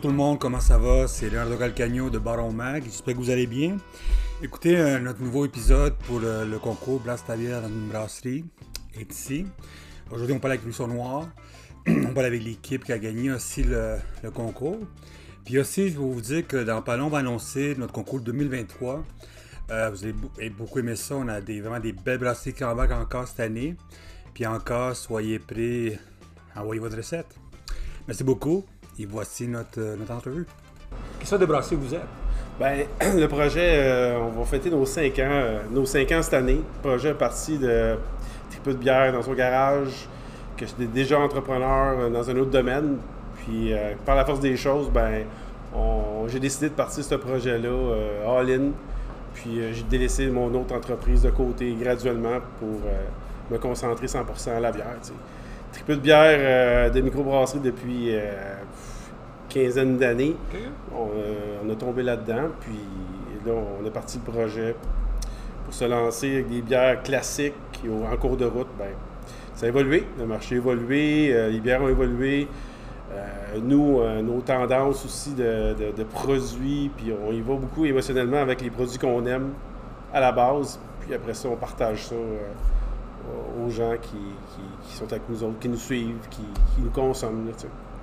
Bonjour tout le monde, comment ça va? C'est Leonardo Calcagno de Baron Mag. J'espère que vous allez bien. Écoutez, euh, notre nouveau épisode pour le, concours Blast dans une brasserie est ici. Aujourd'hui, on parle avec Ruisseau Noir. on parle avec l'équipe qui a gagné aussi le, concours. Puis aussi, je vais vous dire que dans pas long, on va annoncer notre concours 2023. Euh, vous avez beaucoup aimé ça. On a des, vraiment des belles brasseries qui embarquent encore cette année. Puis encore, soyez prêts. Envoyez votre recette. Merci beaucoup. Et voici notre, euh, notre entrevue. Quelle sorte de brasserie vous êtes? Ben, le projet, euh, on va fêter nos 5 ans, euh, nos 5 ans cette année. Le projet est parti de triple de bière dans son garage, que j'étais déjà entrepreneur dans un autre domaine. Puis, euh, par la force des choses, ben, j'ai décidé de partir ce projet-là euh, all-in. Puis, euh, j'ai délaissé mon autre entreprise de côté graduellement pour euh, me concentrer 100% à la bière. Triple de bière euh, de microbrasserie depuis euh, quinzaine d'années. On, euh, on a tombé là-dedans, puis là, on est parti le projet pour se lancer avec des bières classiques au- en cours de route. Ben, ça a évolué, le marché a évolué, euh, les bières ont évolué. Euh, nous, euh, nos tendances aussi de, de- de produits, puis on y va beaucoup émotionnellement avec les produits qu'on aime à la base, puis après ça, on partage ça aux gens qui, qui- qui sont avec nous autres, qui nous suivent, qui, qui nous consomment. là,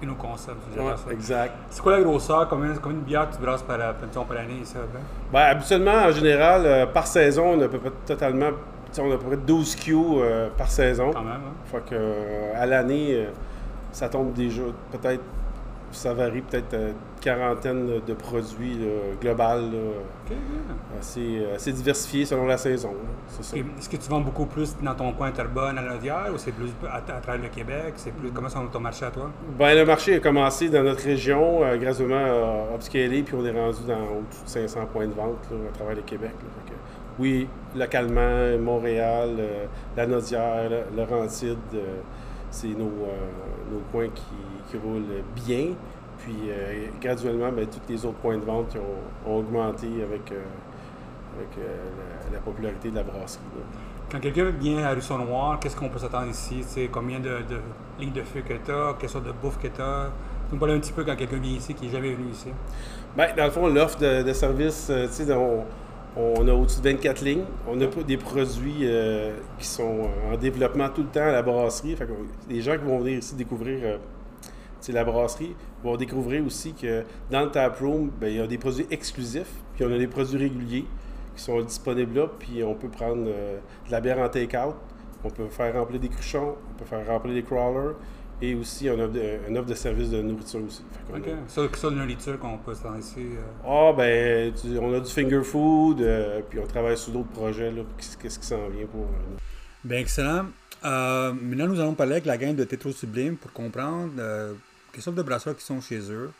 nos concepts, Ouais, exact. C'est quoi la grosseur? Combien, combien de bières tu brasses par, mettons, par année? Ça, ben? Ben, habituellement, en général, euh, par saison, on a peu près totalement. On a à peu près 12 Q euh, par saison. Quand même, hein? Fait que, euh, à l'année, ça tombe déjà peut-être. Ça varie peut-être euh, quarantaine de produits là, global, là, assez, euh, assez diversifié selon la saison. Est-ce que tu vends beaucoup plus dans ton coin Terrebonne à Laudière ou c'est plus à, à travers le Québec? C'est plus, comment ton marché à toi? Ben, le marché a commencé dans notre région, euh, graduellement euh, upscalé, puis on est rendu dans au-dessus de 500 points de vente là, à travers le Québec. que, oui, localement, Montréal, euh, la Nodière, la- Laurentide, c'est nos, euh, nos points qui, qui roulent bien. Puis euh, graduellement, ben, tous les autres points de vente qui ont, ont augmenté avec, euh, avec la, la popularité de la brasserie. là. Quand quelqu'un vient à Ruisseau Noir, qu'est-ce qu'on peut s'attendre ici? Combien de, de lignes de feu que tu as? Quelle sorte de bouffe que tu as? Nous parles un petit peu quand quelqu'un vient ici qui n'est jamais venu ici. Ben, dans le fond, l'offre de, de service, tu sais, on, on a au-dessus de 24 lignes. On a des produits euh, qui sont en développement tout le temps à la brasserie. Les gens qui vont venir ici découvrir euh, la brasserie vont découvrir aussi que dans le taproom, ben, il y a des produits exclusifs, puis on a des produits réguliers qui sont disponibles là, puis on peut prendre euh, de la bière en take-out, on peut faire remplir des cruchons, on peut faire remplir des crawlers, et aussi on a de- une offre de service de nourriture aussi. OK. a- Ça, ça, de nourriture qu'on peut s'attendre ici. euh. ah, ben, tu- on a du finger food, euh, puis on travaille sur d'autres projets, là, qu'est-ce qui s'en vient pour euh, nous. Bien, excellent. Euh, maintenant, nous allons parler avec la gang de Tétro Sublime pour comprendre euh, quelles sortes de brasseurs qui sont chez eux,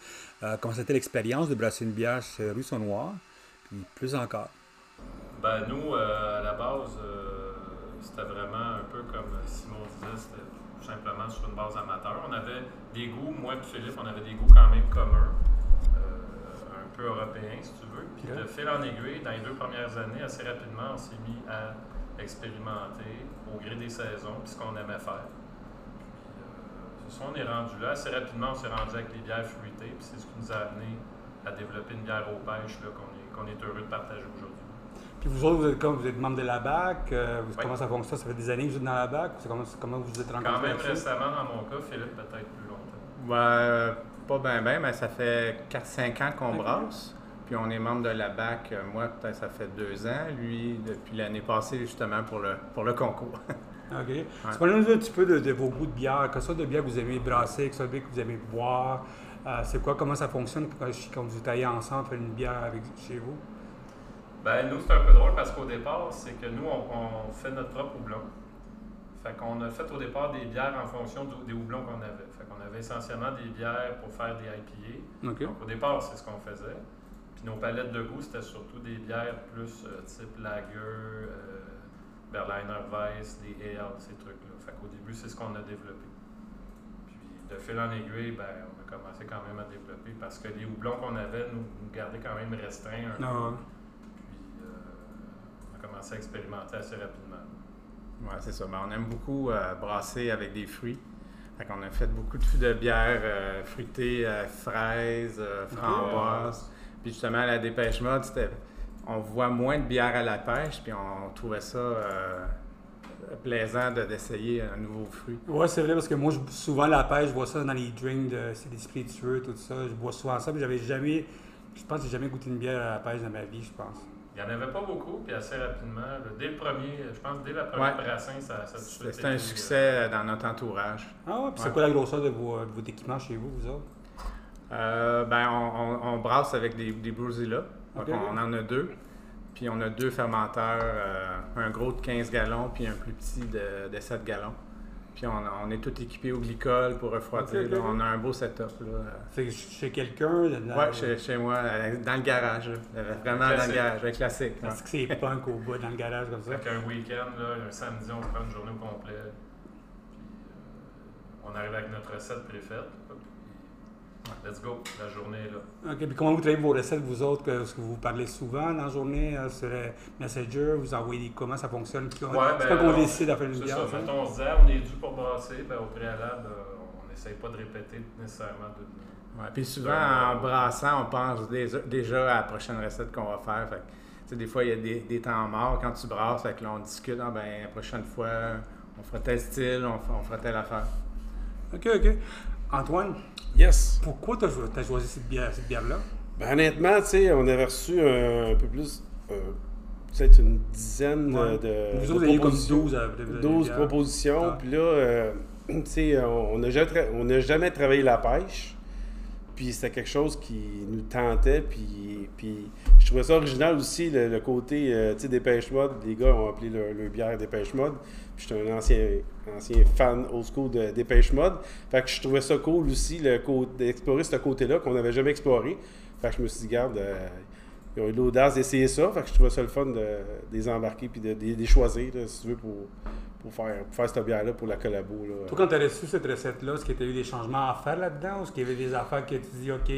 euh, comment c'était l'expérience de brasser une bière chez Ruisseau Noir, puis plus encore. Ben nous, euh, à la base, euh, c'était vraiment un peu comme Simon disait, c'était simplement sur une base amateur. On avait des goûts, moi et Philippe, on avait des goûts quand même communs, euh, un peu européens si tu veux. Puis de fil en aiguille, dans les deux premières années, assez rapidement, on s'est mis à expérimenter au gré des saisons, puis ce qu'on aimait faire. Puis, euh, on est rendu là. Assez rapidement, on s'est rendu avec les bières fruitées, puis c'est ce qui nous a amené à développer une bière aux pêches qu'on est, qu'on est heureux de partager aujourd'hui. Puis vous autres, vous êtes, comme, vous êtes membre de la BAC, euh, vous- Oui. comment ça fonctionne? Ça fait des années que vous êtes dans la BAC? Comment, comment vous vous êtes rencontrés Quand même récemment dans mon cas, Philippe peut-être plus longtemps. Ouais, pas bien, bien, mais ça fait 4-5 ans qu'on brasse. Puis on est membre de la BAC. euh, Moi, peut-être ça fait deux ans. Lui, depuis l'année passée, justement, pour le, pour le concours. OK. Parlez-nous un petit peu de, de vos goûts de bière? Quelle sorte de bière vous aimez brasser? Quelle sorte de bière que vous aimez boire? Euh, c'est quoi? Comment ça fonctionne? Quand, quand vous taillez ensemble, faire une bière avec, chez vous? Ben, nous, c'est un peu drôle parce qu'au départ, c'est que nous, on, on fait notre propre houblon. Fait qu'on a fait au départ des bières en fonction du- des houblons qu'on avait. Fait qu'on avait essentiellement des bières pour faire des IPA. Donc, au départ, c'est ce qu'on faisait. Puis nos palettes de goût, c'était surtout des bières plus euh, type lager, euh, Berliner Weiss, des ale, ces trucs-là. Fait qu'au début, c'est ce qu'on a développé. Puis de fil en aiguille, ben, on a commencé quand même à développer parce que les houblons qu'on avait nous, nous gardaient quand même restreints un peu. A commencé à expérimenter assez rapidement. Ouais, c'est ça. Ben, on aime beaucoup euh, brasser avec des fruits. Fait qu'on a fait beaucoup de, de bières euh, fruitées, euh, fraises, euh, framboises. Puis justement, à la dépêche mode, c'était- on voit moins de bières à la pêche, puis on trouvait ça euh, plaisant de- d'essayer un nouveau fruit. Ouais, c'est vrai, parce que moi, je, souvent, la pêche, je vois ça dans les drinks, de, c'est des spiritueux, tout ça. Je bois souvent ça, mais j'avais jamais, je pense que j'ai jamais goûté une bière à la pêche dans ma vie, je pense. Il n'y en avait pas beaucoup, puis assez rapidement. là, dès le premier, je pense dès la première Ouais. brassin, ça, ça C'était un succès euh, dans notre entourage. Ah ouais, puis c'est quoi la grosseur de, vos, de votre équipement chez vous, vous autres? Euh, ben, on, on- on brasse avec des, des. Donc, on en a deux. Puis on a deux fermenteurs, euh, un gros de 15 gallons, puis un plus petit de, de 7 gallons. Puis on, on est tout équipé au glycol pour refroidir. Là. On a un beau setup. Là. Que chez quelqu'un, Ouais, chez, chez moi, dans le garage. là. Vraiment dans le garage, un classique. ouais. Parce que c'est punk au bout dans le garage comme ça? Fait qu'un week-end, là, un samedi, on se prend une journée au complet. Puis euh, on arrive avec notre recette préfaite. Let's go, la journée est là. OK, puis comment vous travaillez vos recettes, vous autres? que- Est-ce que vous parlez souvent dans la journée euh, sur Messenger? Vous envoyez des... Comment ça fonctionne? Puis on- Ouais, c'est ben, quand on on- décide de faire une C'est bière, ça, ça? mettons, on se dit, ah, on est dû pour brasser. Ben, au préalable, euh, on n'essaye pas de répéter nécessairement de. Ouais, puis souvent, en brassant, on pense déjà, à la prochaine recette qu'on va faire. Fait que, tu sais, des fois, il y a des, des temps morts quand tu brasses. Fait que là, on discute. Ah, ben, la prochaine fois, on fera tel style, on, on fera telle affaire. OK, OK. Antoine, Yes. pourquoi tu as, choisi cette bière- cette bière-là? Ben, honnêtement, tu sais, on avait reçu un, peu plus, euh, peut-être une dizaine de- Ouais. de, vous de autres, avez comme propositions. 12 à- de- de- 12 bières. propositions. Ah. Puis là, euh, tu sais, on n'a jamais, tra- on n'a jamais travaillé la pêche. Puis c'était quelque chose qui nous tentait. Puis, puis je trouvais ça original aussi, le, côté, euh, tu sais, Dépêche Mode. Les gars ont appelé leur, leur bière Dépêche Mode. Puis j'étais un ancien, ancien fan old school de Dépêche Mode. Fait que je trouvais ça cool aussi, d'explorer ce côté-là qu'on n'avait jamais exploré. Fait que je me suis dit, garde, euh, ils ont eu l'audace d'essayer ça. Fait que je trouvais ça le fun de, les embarquer puis de, les choisir, si tu veux, pour, pour, faire, pour faire cette bière-là, pour la collabo. Là. Toi, quand tu as reçu cette recette-là, est-ce que tu as eu des changements à faire là-dedans ou est-ce qu'il y avait des affaires que tu dis, OK,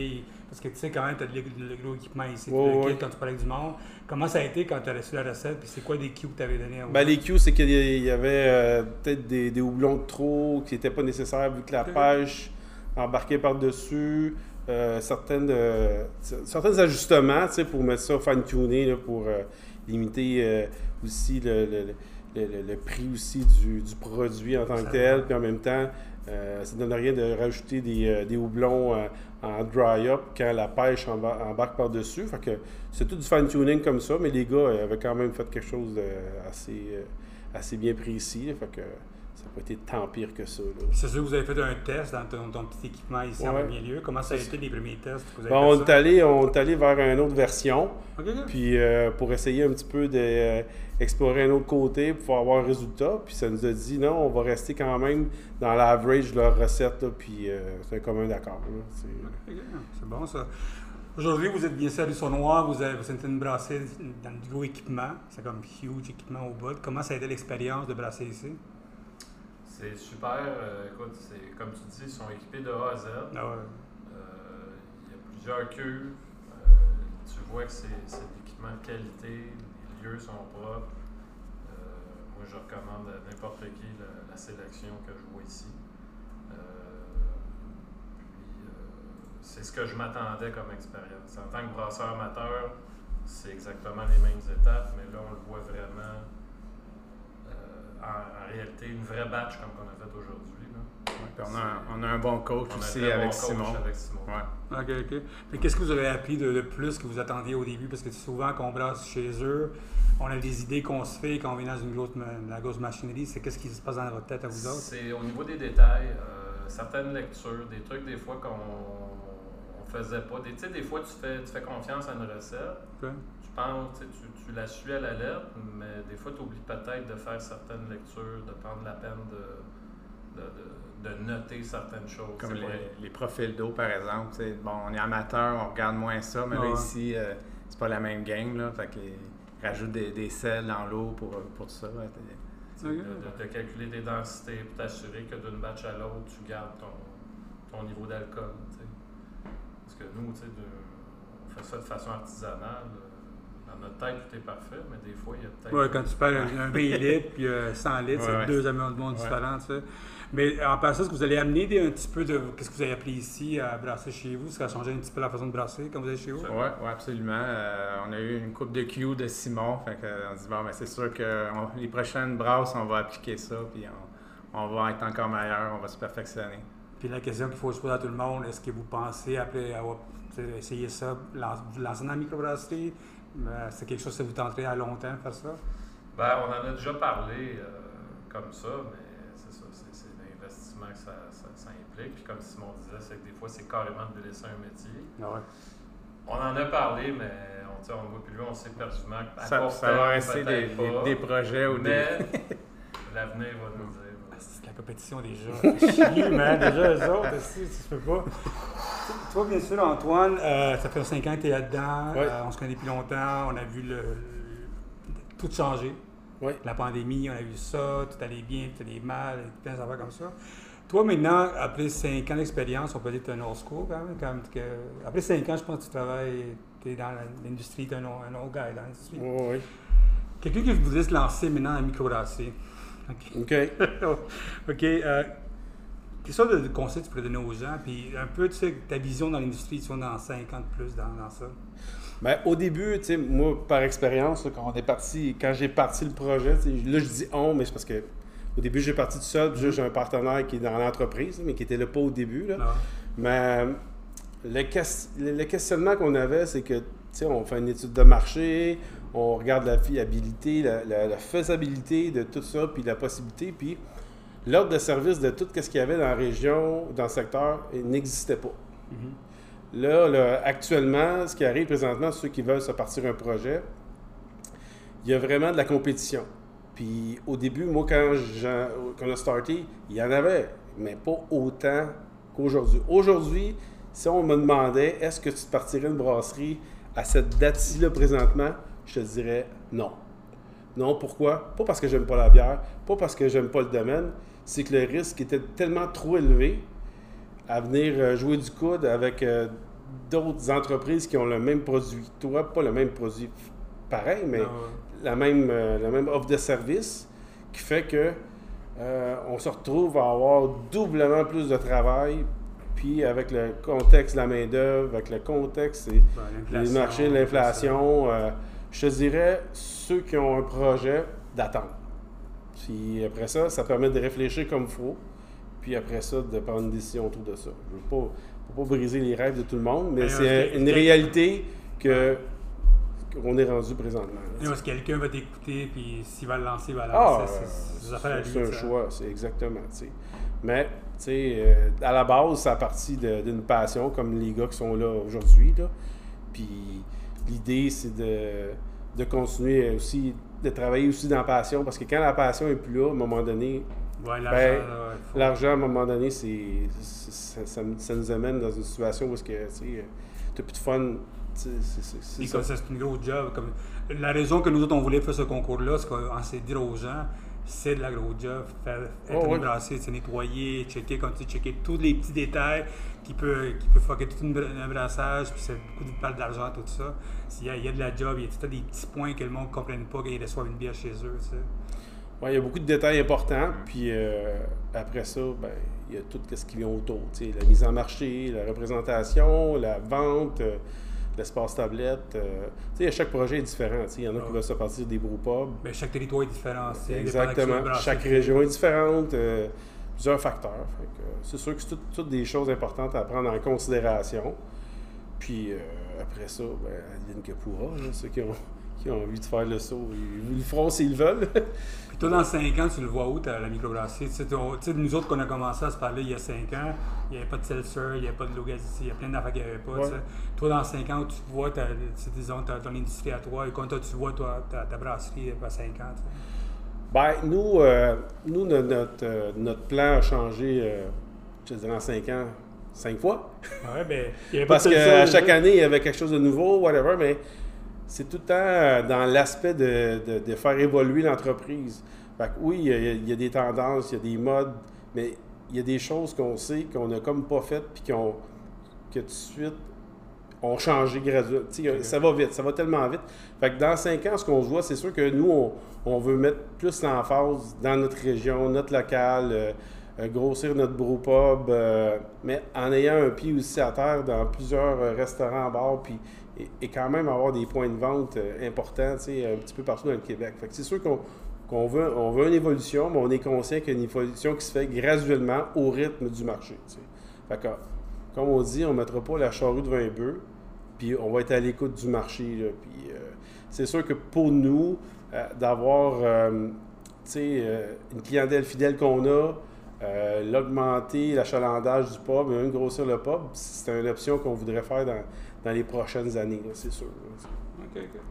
parce que tu sais quand même, tu as le, le gros équipement ici, Ouais, le ouais. quand tu parlais du monde. Comment ça a été quand tu as reçu la recette, puis c'est quoi des cues que tu avais donné Ben, les cues, c'est qu'il y avait euh, peut-être des, des houblons de trop qui n'étaient pas nécessaires vu que la pêche embarquait par-dessus. euh, certaines, euh, certains ajustements tu sais, pour mettre ça fine-tuner, là, pour euh, limiter euh, aussi le, le- le- le- le prix aussi du, du produit en tant que tel. Puis en même temps, euh, ça ne donne rien de rajouter des, euh, des houblons euh, en dry-up quand la pêche embar- embarque par-dessus. Fait que c'est tout du fine-tuning comme ça, mais les gars avaient quand même fait quelque chose d'assez assez bien précis. là. fait que ça n'a pas été tant pire que ça. C'est sûr que vous avez fait un test dans ton, ton petit équipement ici en premier lieu. Comment ça a été les premiers tests que vous avez Bon, on, est allé, on est allé vers une autre version, puis euh, pour essayer un petit peu d'explorer un autre côté, pour avoir un résultat. Puis ça nous a dit non, on va rester quand même dans l'average de leur recette, là, puis euh, c'est un commun d'accord. C'est- Ok, C'est bon ça. Aujourd'hui, vous êtes bien servi sur Noir, vous, avez, vous êtes une brassée dans du gros équipement. C'est comme huge équipement au bout. Comment ça a été l'expérience de brasser ici? C'est super. euh, écoute, c'est, comme tu dis, ils sont équipés de A à Z. Ah ouais. Euh, Il y a plusieurs queues. Euh, tu vois que c'est, c'est de l'équipement de qualité. Les lieux sont propres. Moi, je recommande à n'importe qui la, la sélection que je vois ici. C'est ce que je m'attendais comme expérience. En tant que brasseur amateur, c'est exactement les mêmes étapes, mais là, on le voit vraiment en, en réalité, une vraie batch comme qu'on a fait aujourd'hui. on, a un, on a un bon coach On aussi bon avec coach Simon. avec Simon. Ouais. OK, OK. Mais qu'est-ce que vous avez appris de, de plus que vous attendiez au début? Parce que souvent, quand on brasse chez eux, on a des idées qu'on se fait quand on vient dans une grosse, ma- la grosse machinerie. C'est qu'est-ce qui se passe dans votre tête à vous autres? C'est au niveau des détails, euh, certaines lectures, des trucs des fois qu'on on faisait pas. Des, tu sais, des fois, tu fais, tu fais confiance à une recette. Tu penses, tu, sais, tu, tu la suis à la lettre, mais des fois, tu oublies peut-être de faire certaines lectures, de prendre la peine de, de, de- de noter certaines choses. Comme les, les profils d'eau, par exemple. tu sais, Bon, on est amateur, on regarde moins ça, mais là, ici, euh, c'est pas la même game. Là, fait qu'ils rajoutent des, des sels dans l'eau pour, pour tout ça. là, de, de- de calculer tes densités pour t'assurer que d'une batch à l'autre, tu gardes ton, ton niveau d'alcool. tu sais. Parce que nous, tu sais, de- on fait ça de façon artisanale. Euh, Dans notre tête, tout est parfait, mais des fois, il y a peut-être. Ouais, quand tu parles un 20 litres puis euh, 100 litres, Ouais, c'est ouais. deux Ouais. différents, tu sais. Mais en passant, est-ce que vous allez amener des- un petit peu de. Qu'est-ce que vous avez appris ici à brasser chez vous? Est-ce que ça a changé un petit peu la façon de brasser quand vous êtes chez vous? Oui, ouais, absolument. Euh, on a eu une coupe de Q de Simon. Fait que, on se dit, bon, ben, c'est sûr que on- les prochaines brasses, on va appliquer ça, puis on, on va être encore meilleur, on va se perfectionner. Puis la question qu'il faut se poser à tout le monde, est-ce que vous pensez, après avoir essayé ça, lancer dans la microbrasserie? Euh, c'est quelque chose que vous tenterez à long terme faire ça? Ben, on en a déjà parlé euh, comme ça, mais c'est ça, c'est, c'est l'investissement que ça, ça, ça implique. Puis comme Simon disait, c'est que des fois, c'est carrément de délaisser un métier. Ah ouais. On en a parlé, mais on, on voit plus lui, on sait perdument qu'à Ça, va rester des, projets ou des. Mais l'avenir va nous dire. Ah, C'est la compétition déjà. Chier, man. Déjà, eux autres, si, tu peux pas. Toi, bien sûr, Antoine, euh, ça fait 5 ans que tu es là-dedans. Ouais. Euh, on se connaît depuis longtemps. On a vu le, le- tout changer. Ouais. La pandémie, on a vu ça, tout allait bien, tout allait mal, plein d'affaires comme ça. Toi, maintenant, après 5 ans d'expérience, on peut dire que tu es un old school quand même. que- après 5 ans, je pense que tu travailles, tu es dans l'industrie, tu es un, old- un old guy dans l'industrie. Oui, oui. Quelqu'un qui voudrait se lancer maintenant en microbrasserie. OK. OK. OK. Euh, quelle sorte de conseils tu pourrais donner aux gens? Puis un peu, tu sais, ta vision dans l'industrie, tu dans 5 ans de plus dans, dans ça. Ben, au début, tu sais, moi, par expérience, quand on est parti, quand j'ai parti le projet, là, je dis on, mais c'est parce que au début, j'ai parti tout seul, puis j'ai un partenaire qui est dans l'entreprise, mais qui était là pas au début. Là. Non. Mais le, le- le questionnement qu'on avait, c'est que, tu sais, on fait une étude de marché, on regarde la fiabilité, la, la- la faisabilité de tout ça, puis la possibilité, puis l'ordre de service de tout ce qu'il y avait dans la région, dans le secteur, n'existait pas. Mhm. Là, là, actuellement, ce qui arrive présentement, ceux qui veulent se partir un projet, il y a vraiment de la compétition. Puis au début, moi, quand quand on a starté, il y en avait, mais pas autant qu'aujourd'hui. Aujourd'hui, si on me demandait est-ce que tu te partirais une brasserie à cette date-ci-là présentement, je te dirais non. Non, pourquoi? Pas parce que j'aime pas la bière, pas parce que j'aime pas le domaine, c'est que le risque était tellement trop élevé à venir euh, jouer du coude avec euh, d'autres entreprises qui ont le même produit que toi, pas le même produit pareil, mais Non, la même, euh, la même offre de service qui fait que euh, on se retrouve à avoir doublement plus de travail, puis avec le contexte de la main-d'œuvre, avec le contexte et ben, les l'inflation, marchés, l'inflation, euh, je te dirais ceux qui ont un projet d'attendre. Puis après ça, ça permet de réfléchir comme il faut. Puis après ça, de prendre une décision autour de ça. Je ne veux pas, pas briser les rêves de tout le monde, mais c'est une réalité que qu'on est rendu présentement. là. Que quelqu'un va t'écouter, puis s'il va le lancer, il va le Ah, lancer. c'est- c'est un ça. choix, c'est exactement. Mais, tu sais, euh, à la base, ça a parti de- d'une passion, comme les gars qui sont là aujourd'hui. Puis l'idée, c'est de, de continuer aussi, de travailler aussi dans la passion, parce que quand la passion est plus là, à un moment donné, Ouais, l'argent, Ben, faut- l'argent, à un moment donné, c'est, c'est- ça, ça- ça nous amène dans une situation où est-ce que, tu sais, t'as plus de fun. C'est, c'est- c'est une grosse job. Comme... La raison que nous autres, on voulait faire ce concours-là, c'est qu'on s'est dit aux gens, c'est de la grosse job. Faire, être Oh, ouais. c'est nettoyer, checker, comme tu checker tous les petits détails qui peut, qui peut fucker tout un brassage, puis c'est beaucoup de parle d'argent, tout ça. S'il y, a, il y a de la job, il y a tout des petits points que le monde ne comprenne pas quand ils reçoivent une bière chez eux. tu sais. Ouais, il y a beaucoup de détails importants. Puis euh, après ça, ben, il y a tout ce qui vient autour. tu sais, La mise en marché, la représentation, la vente, euh, l'espace tablette. euh, tu sais, à chaque projet est différent. Il y en a qui Ah. veulent se partir des brewpubs. Mais chaque territoire est différent. tu Exactement. Chaque région est différente. euh, plusieurs facteurs. Euh, c'est sûr que c'est tout- toutes des choses importantes à prendre en considération. Puis euh, après ça, ben, Adeline que pourra. ceux qui ont, qui ont envie de faire le saut, ils, ils le feront s'ils veulent. Puis toi, dans 5 ans, tu le vois où, t'as la microbrasserie? Tu sais, nous autres, qu'on a commencé à se parler il y a 5 ans, il n'y avait pas de seltzer, il n'y avait pas de Logazzi, il y a plein d'affaires qu'il n'y avait pas. Ouais. Toi, dans 5 ans, où tu vois, ta, disons, ta- ton industrie à toi, et quand toi, tu vois toi, ta, ta brasserie à 5 ans. tu sais? Ben, nous, euh, nous no- notre, euh, notre plan a changé, euh, je te dirais, en cinq ans, cinq fois. Ouais, ben, il y avait Parce qu'à chaque année, il y avait quelque chose de nouveau, whatever, mais c'est tout le temps euh, dans l'aspect de, de- de faire évoluer l'entreprise. Fait que oui, il y, a, il y a des tendances, il y a des modes, mais il y a des choses qu'on sait qu'on n'a comme pas faites, puis qu'on, que tout de suite, ont changé graduellement. Ça va vite, ça va tellement vite. Fait que dans cinq ans, ce qu'on se voit, c'est sûr que nous, on, on veut mettre plus l'emphase dans notre région, notre local, euh, euh, grossir notre brewpub, euh, mais en ayant un pied aussi à terre dans plusieurs restaurants, bars, puis et, quand même avoir des points de vente euh, importants, un petit peu partout dans le Québec. Fait que c'est sûr qu'on qu'on veut, on veut une évolution, mais on est conscient qu'il y a une évolution qui se fait graduellement au rythme du marché. Fait que, comme on dit, on ne mettra pas la charrue devant un bœuf, puis on va être à l'écoute du marché. euh, c'est sûr que pour nous, euh, d'avoir une clientèle fidèle qu'on a, l'augmenter, l'achalandage du pub, même grossir le pub, c'est une option qu'on voudrait faire dans, dans les prochaines années, là, c'est sûr. là. OK, OK.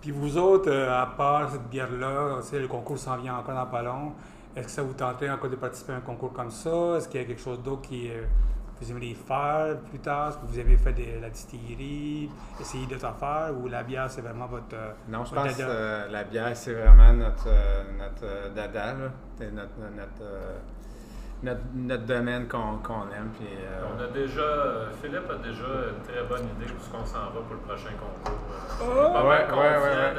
Puis vous autres, euh, à part cette bière-là, le concours s'en vient encore dans pas long. Est-ce que ça vous tentait encore de participer à un concours comme ça? Est-ce qu'il y a quelque chose d'autre qui euh, vous aimeriez faire plus tard? Est-ce que vous avez fait de la distillerie, essayer d'autres affaires? Ou la bière, c'est vraiment votre... euh, Non, je votre pense que euh, la bière, c'est vraiment notre, euh, notre euh, dada, là. C'est notre, notre, euh, notre, notre domaine qu'on qu'on aime. Puis, euh, On a déjà, euh, Philippe a déjà une très bonne idée où ce qu'on s'en va pour le prochain concours. Euh, Oh! pas Ouais, ouais, ouais, ouais.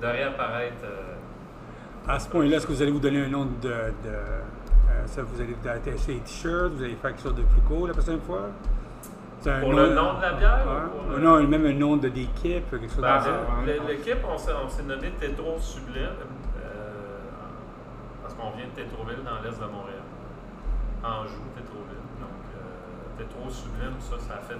de, de réapparaître. euh, À ce point-là, est-ce que vous allez vous donner un nom de... de euh, ça, vous allez attacher les t-shirts, vous allez faire quelque chose de plus court la prochaine fois? Pour le nom de la bière ou pour, Non, même un nom de d'équipe, quelque chose Ben, L'équipe, on s'est nommé Tétro Sublime parce qu'on vient de Tétroville dans l'est de Montréal. Anjou, Tétroville. Donc, euh, Tétro Sublime, ça, ça a fait.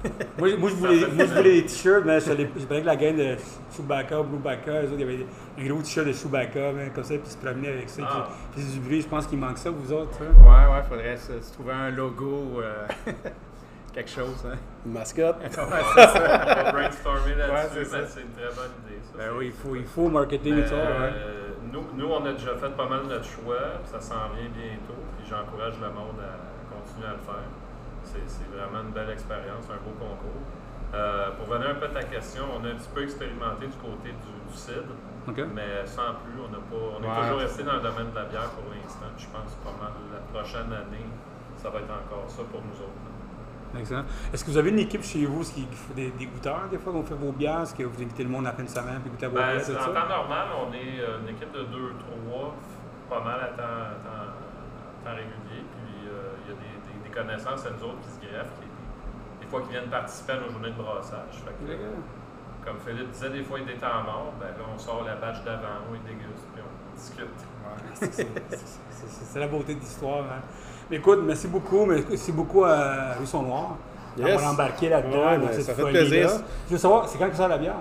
Moi, moi, je voulais, moi, je voulais des t-shirts, mais je parlais que la gang de Chewbacca, Blue Bacca, eux autres, il y avait un gros t-shirt de Chewbacca, ben, comme ça, puis ils se promenaient avec ça, Ah. puis du bruit. Je pense qu'il manque ça, vous autres. hein? Ouais, ouais, faudrait se, se trouver un logo, euh, quelque chose. Hein. Une mascotte. Ouais, c'est On ça. va brainstormer Ouais, là-dessus, mais c'est une très bonne idée. Ça, Ben oui, il faut, il faut marketing et Mais, tout ça. Nous, nous, on a déjà fait pas mal notre choix, puis ça s'en vient bientôt, puis j'encourage le monde à continuer à le faire. C'est vraiment une belle expérience, un beau concours. Euh, pour venir un peu à ta question, on a un petit peu expérimenté du côté du, du CID, mais sans plus, on, n'a pas, on est Ouais. toujours resté dans le domaine de la bière pour l'instant. Je pense pas mal la prochaine année, ça va être encore ça pour nous autres. Excellent. Est-ce que vous avez une équipe chez vous qui, fait des, des goûteurs, des fois, qu'on fait vos bières? Est-ce que vous invitez le monde à la fin de semaine puis goûter à vos Ben, bières, c'est- en ça? temps normal, on est euh, une équipe de 2-3, pas mal à temps, à temps- à temps régulier. Puis euh, il y a des, des- des connaissances à nous autres qui se greffent, qui, des fois qui viennent participer à nos journées de brassage. Fait que, D'accord. comme Philippe disait, des fois il y a des temps morts, ben là on sort la batch d'avant, on les déguste, puis on discute. C'est la beauté de l'histoire. Hein. Écoute, merci beaucoup. Merci beaucoup à Ruisson Noir Yes. d'avoir embarqué là-dedans. Ouais, dans ben, cette ça fait plaisir. Je veux savoir, c'est quand que ça la bière?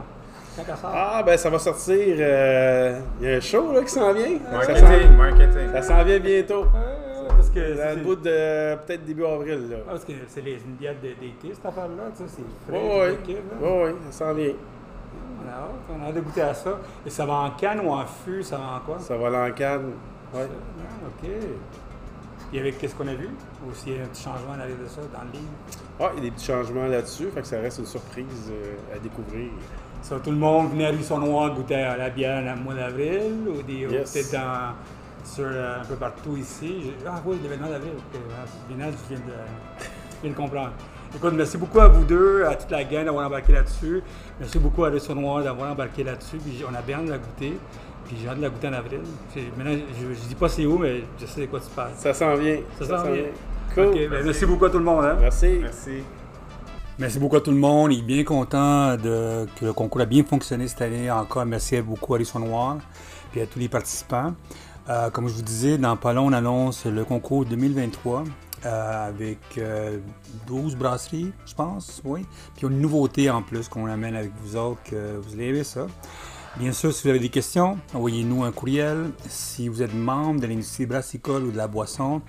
Quand qu'elle sort? Ah, ben ça va sortir. euh, Il y a un show là, qui s'en vient. Ça s'en, Marketing, marketing. ça s'en vient bientôt. Parce que Dans le c'est- bout de peut-être début avril. Là. ah, parce que c'est les- de- d'été, cette affaire-là. Tu sais, c'est frais, Oui, oui. Oui, oui, ça s'en vient. On a hâte, on a hâte de goûter à ça. Et ça va en canne ou en fût? Ça va en quoi? Ça va en canne. Ouais. Ah, OK. Et avec qu'est-ce qu'on a vu? Ou s'il y a un petit changement à l'arrière de ça dans le livre? Ah, il y a des petits changements là-dessus, fait que ça reste une surprise euh, à découvrir. Ça, tout le monde venait à Ruisson Noir goûter à la bière le mois d'avril ou des ou peut-être dans sur euh, un peu partout ici. Ah oui, l'événement d'avril. ok, ah, Bien, je viens de, je viens de comprendre. Écoute, merci beaucoup à vous deux, à toute la gang d'avoir embarqué là-dessus. Merci beaucoup à Ruisson Noir d'avoir embarqué là-dessus. Puis on a bien de la goûter. Puis j'ai hâte de la goûter en avril. Maintenant, je, je dis pas c'est où, mais je sais de quoi tu parles. Ça s'en vient. Ça s'en vient. Cool. Ben, merci beaucoup à tout le monde. hein. Merci. Merci. Merci beaucoup à tout le monde. Il est bien content de, que le concours a bien fonctionné cette année. Encore merci beaucoup à Risson Noir et à tous les participants. Euh, comme je vous disais, dans pas long, on annonce le concours 2023 euh, avec euh, 12 brasseries, je pense, oui. Puis une nouveauté en plus qu'on amène avec vous autres, que vous allez aimer ça. Bien sûr, si vous avez des questions, envoyez-nous un courriel. Si vous êtes membre de l'industrie brassicole ou de la boisson,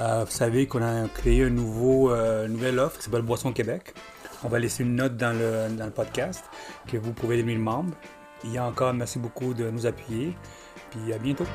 euh, vous savez qu'on a créé un nouveau, euh, nouvelle offre qui s'appelle Boisson Québec. On va laisser une note dans le, dans le podcast que vous pouvez devenir membre. A encore, merci beaucoup de nous appuyer. Puis à bientôt.